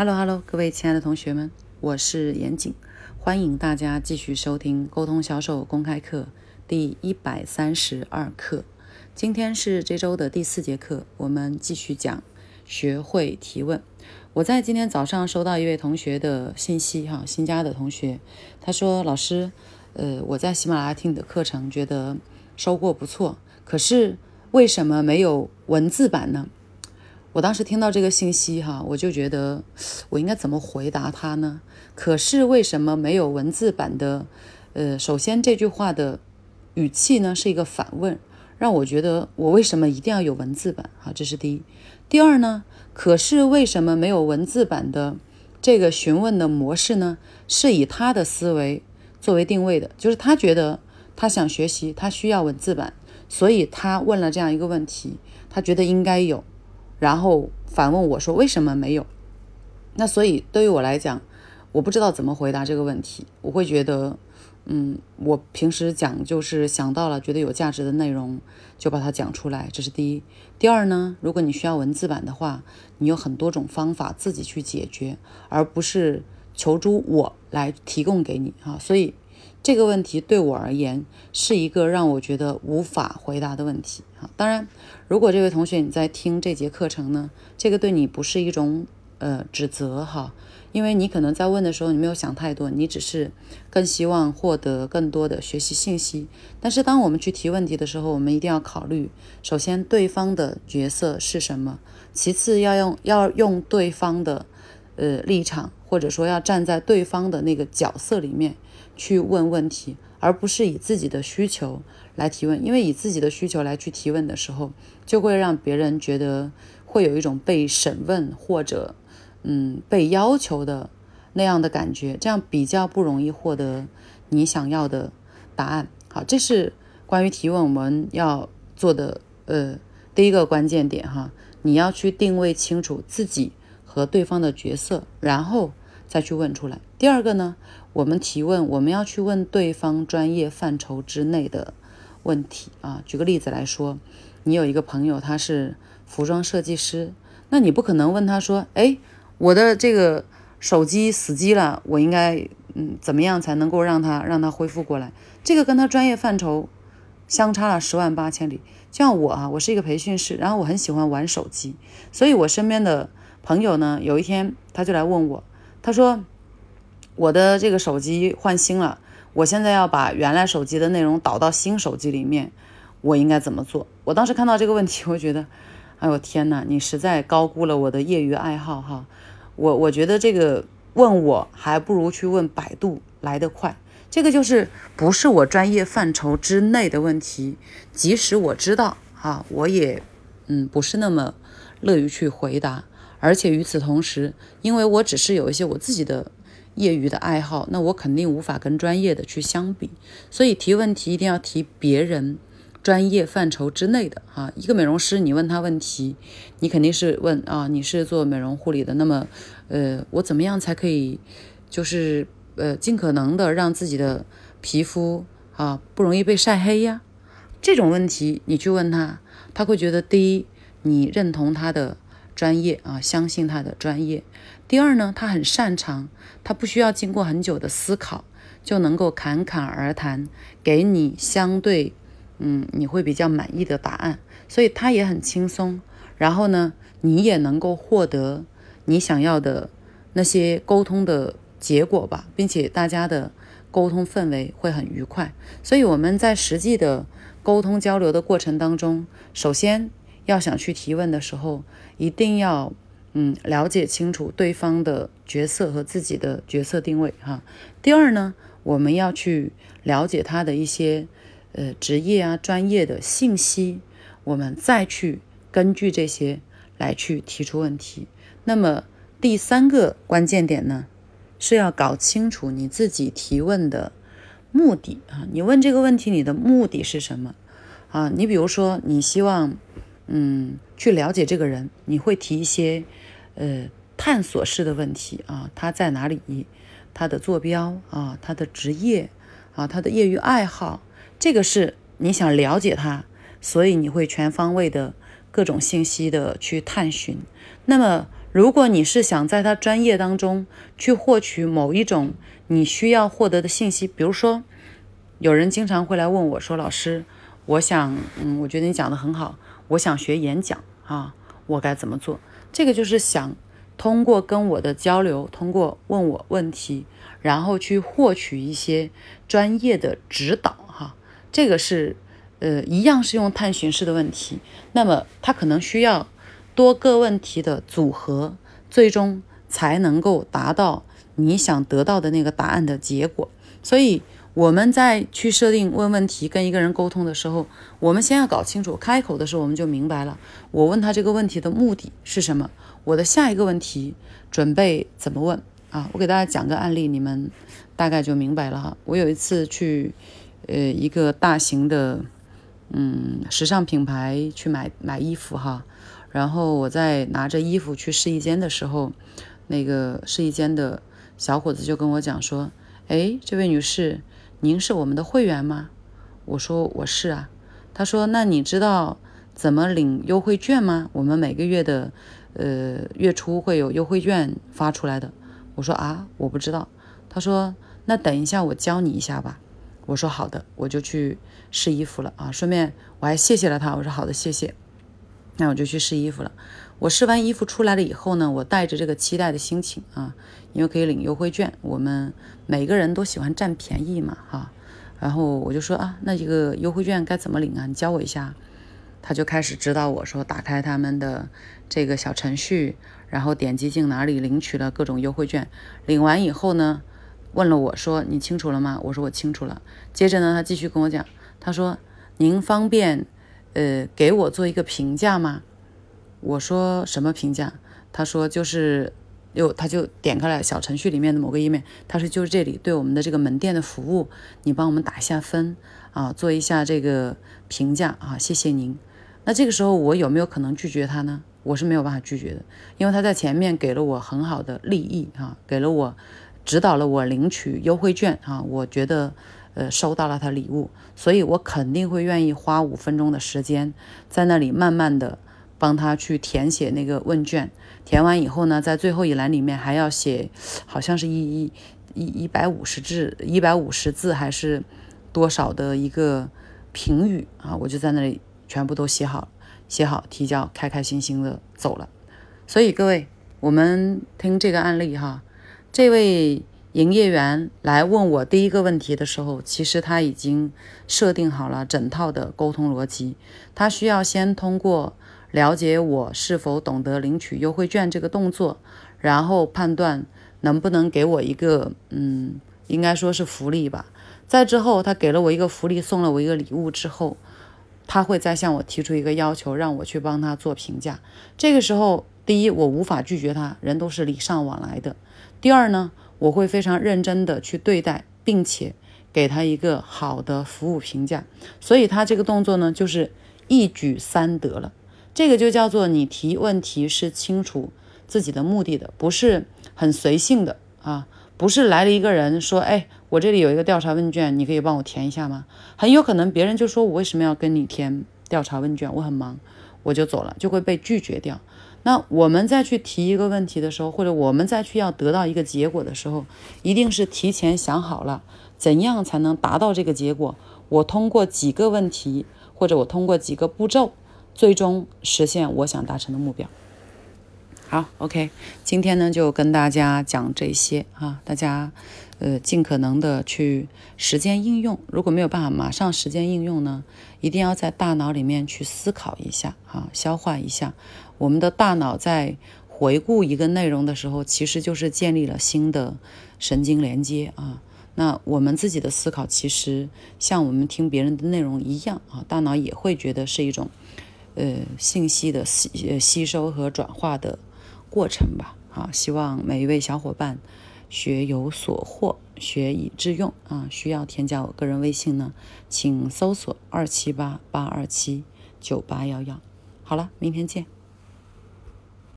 Hello Hello，各位亲爱的同学们，我是严谨，欢迎大家继续收听沟通销售公开课第一百三十二课。今天是这周的第四节课，我们继续讲学会提问。我在今天早上收到一位同学的信息，哈，新加的同学，他说：“老师，呃，我在喜马拉雅听你的课程，觉得收获不错，可是为什么没有文字版呢？”我当时听到这个信息，哈，我就觉得我应该怎么回答他呢？可是为什么没有文字版的？呃，首先这句话的语气呢是一个反问，让我觉得我为什么一定要有文字版？好，这是第一。第二呢，可是为什么没有文字版的这个询问的模式呢？是以他的思维作为定位的，就是他觉得他想学习，他需要文字版，所以他问了这样一个问题，他觉得应该有。然后反问我说：“为什么没有？”那所以对于我来讲，我不知道怎么回答这个问题。我会觉得，嗯，我平时讲就是想到了觉得有价值的内容，就把它讲出来，这是第一。第二呢，如果你需要文字版的话，你有很多种方法自己去解决，而不是求助我来提供给你啊。所以。这个问题对我而言是一个让我觉得无法回答的问题啊！当然，如果这位同学你在听这节课程呢，这个对你不是一种呃指责哈，因为你可能在问的时候你没有想太多，你只是更希望获得更多的学习信息。但是当我们去提问题的时候，我们一定要考虑，首先对方的角色是什么，其次要用要用对方的呃立场，或者说要站在对方的那个角色里面。去问问题，而不是以自己的需求来提问，因为以自己的需求来去提问的时候，就会让别人觉得会有一种被审问或者嗯被要求的那样的感觉，这样比较不容易获得你想要的答案。好，这是关于提问我们要做的呃第一个关键点哈，你要去定位清楚自己和对方的角色，然后再去问出来。第二个呢？我们提问，我们要去问对方专业范畴之内的问题啊。举个例子来说，你有一个朋友，他是服装设计师，那你不可能问他说：“哎，我的这个手机死机了，我应该嗯怎么样才能够让他让他恢复过来？”这个跟他专业范畴相差了十万八千里。就像我啊，我是一个培训师，然后我很喜欢玩手机，所以我身边的朋友呢，有一天他就来问我，他说。我的这个手机换新了，我现在要把原来手机的内容导到新手机里面，我应该怎么做？我当时看到这个问题，我觉得，哎呦天哪，你实在高估了我的业余爱好哈！我我觉得这个问我还不如去问百度来得快，这个就是不是我专业范畴之内的问题，即使我知道哈，我也嗯不是那么乐于去回答，而且与此同时，因为我只是有一些我自己的。业余的爱好，那我肯定无法跟专业的去相比，所以提问题一定要提别人专业范畴之内的哈。一个美容师，你问他问题，你肯定是问啊，你是做美容护理的，那么呃，我怎么样才可以，就是呃，尽可能的让自己的皮肤啊不容易被晒黑呀？这种问题你去问他，他会觉得第一，你认同他的。专业啊，相信他的专业。第二呢，他很擅长，他不需要经过很久的思考，就能够侃侃而谈，给你相对，嗯，你会比较满意的答案。所以他也很轻松。然后呢，你也能够获得你想要的那些沟通的结果吧，并且大家的沟通氛围会很愉快。所以我们在实际的沟通交流的过程当中，首先。要想去提问的时候，一定要嗯了解清楚对方的角色和自己的角色定位哈。第二呢，我们要去了解他的一些呃职业啊专业的信息，我们再去根据这些来去提出问题。那么第三个关键点呢，是要搞清楚你自己提问的目的啊。你问这个问题，你的目的是什么啊？你比如说，你希望。嗯，去了解这个人，你会提一些，呃，探索式的问题啊，他在哪里？他的坐标啊，他的职业啊，他的业余爱好，这个是你想了解他，所以你会全方位的各种信息的去探寻。那么，如果你是想在他专业当中去获取某一种你需要获得的信息，比如说，有人经常会来问我说：“老师，我想，嗯，我觉得你讲的很好，我想学演讲啊，我该怎么做？”这个就是想通过跟我的交流，通过问我问题，然后去获取一些专业的指导哈。这个是，呃，一样是用探寻式的问题，那么他可能需要。多个问题的组合，最终才能够达到你想得到的那个答案的结果。所以我们在去设定问问题、跟一个人沟通的时候，我们先要搞清楚，开口的时候我们就明白了，我问他这个问题的目的是什么，我的下一个问题准备怎么问啊？我给大家讲个案例，你们大概就明白了哈。我有一次去，呃，一个大型的，嗯，时尚品牌去买买衣服哈。然后我在拿着衣服去试衣间的时候，那个试衣间的小伙子就跟我讲说：“哎，这位女士，您是我们的会员吗？”我说：“我是啊。”他说：“那你知道怎么领优惠券吗？我们每个月的，呃，月初会有优惠券发出来的。”我说：“啊，我不知道。”他说：“那等一下我教你一下吧。”我说：“好的。”我就去试衣服了啊，顺便我还谢谢了他。我说：“好的，谢谢。”那我就去试衣服了。我试完衣服出来了以后呢，我带着这个期待的心情啊，因为可以领优惠券，我们每个人都喜欢占便宜嘛，哈。然后我就说啊，那这个优惠券该怎么领啊？你教我一下。他就开始指导我说，打开他们的这个小程序，然后点击进哪里领取了各种优惠券。领完以后呢，问了我说，你清楚了吗？我说我清楚了。接着呢，他继续跟我讲，他说您方便。呃，给我做一个评价吗？我说什么评价？他说就是又他就点开了小程序里面的某个页面，他说就是这里对我们的这个门店的服务，你帮我们打一下分啊，做一下这个评价啊，谢谢您。那这个时候我有没有可能拒绝他呢？我是没有办法拒绝的，因为他在前面给了我很好的利益啊，给了我指导了我领取优惠券啊，我觉得。呃，收到了他礼物，所以我肯定会愿意花五分钟的时间，在那里慢慢的帮他去填写那个问卷。填完以后呢，在最后一栏里面还要写，好像是一一一一百五十字，一百五十字还是多少的一个评语啊？我就在那里全部都写好，写好提交，开开心心的走了。所以各位，我们听这个案例哈，这位。营业员来问我第一个问题的时候，其实他已经设定好了整套的沟通逻辑。他需要先通过了解我是否懂得领取优惠券这个动作，然后判断能不能给我一个，嗯，应该说是福利吧。在之后，他给了我一个福利，送了我一个礼物之后，他会再向我提出一个要求，让我去帮他做评价。这个时候，第一，我无法拒绝他，人都是礼尚往来的。第二呢？我会非常认真的去对待，并且给他一个好的服务评价，所以他这个动作呢，就是一举三得了。这个就叫做你提问题是清楚自己的目的的，不是很随性的啊，不是来了一个人说，哎，我这里有一个调查问卷，你可以帮我填一下吗？很有可能别人就说我为什么要跟你填调查问卷，我很忙，我就走了，就会被拒绝掉。那我们再去提一个问题的时候，或者我们再去要得到一个结果的时候，一定是提前想好了怎样才能达到这个结果。我通过几个问题，或者我通过几个步骤，最终实现我想达成的目标。好，OK，今天呢就跟大家讲这些啊，大家呃尽可能的去实践应用。如果没有办法马上实践应用呢，一定要在大脑里面去思考一下啊，消化一下。我们的大脑在回顾一个内容的时候，其实就是建立了新的神经连接啊。那我们自己的思考，其实像我们听别人的内容一样啊，大脑也会觉得是一种呃信息的吸吸收和转化的过程吧。啊，希望每一位小伙伴学有所获，学以致用啊。需要添加我个人微信呢，请搜索二七八八二七九八幺幺。好了，明天见。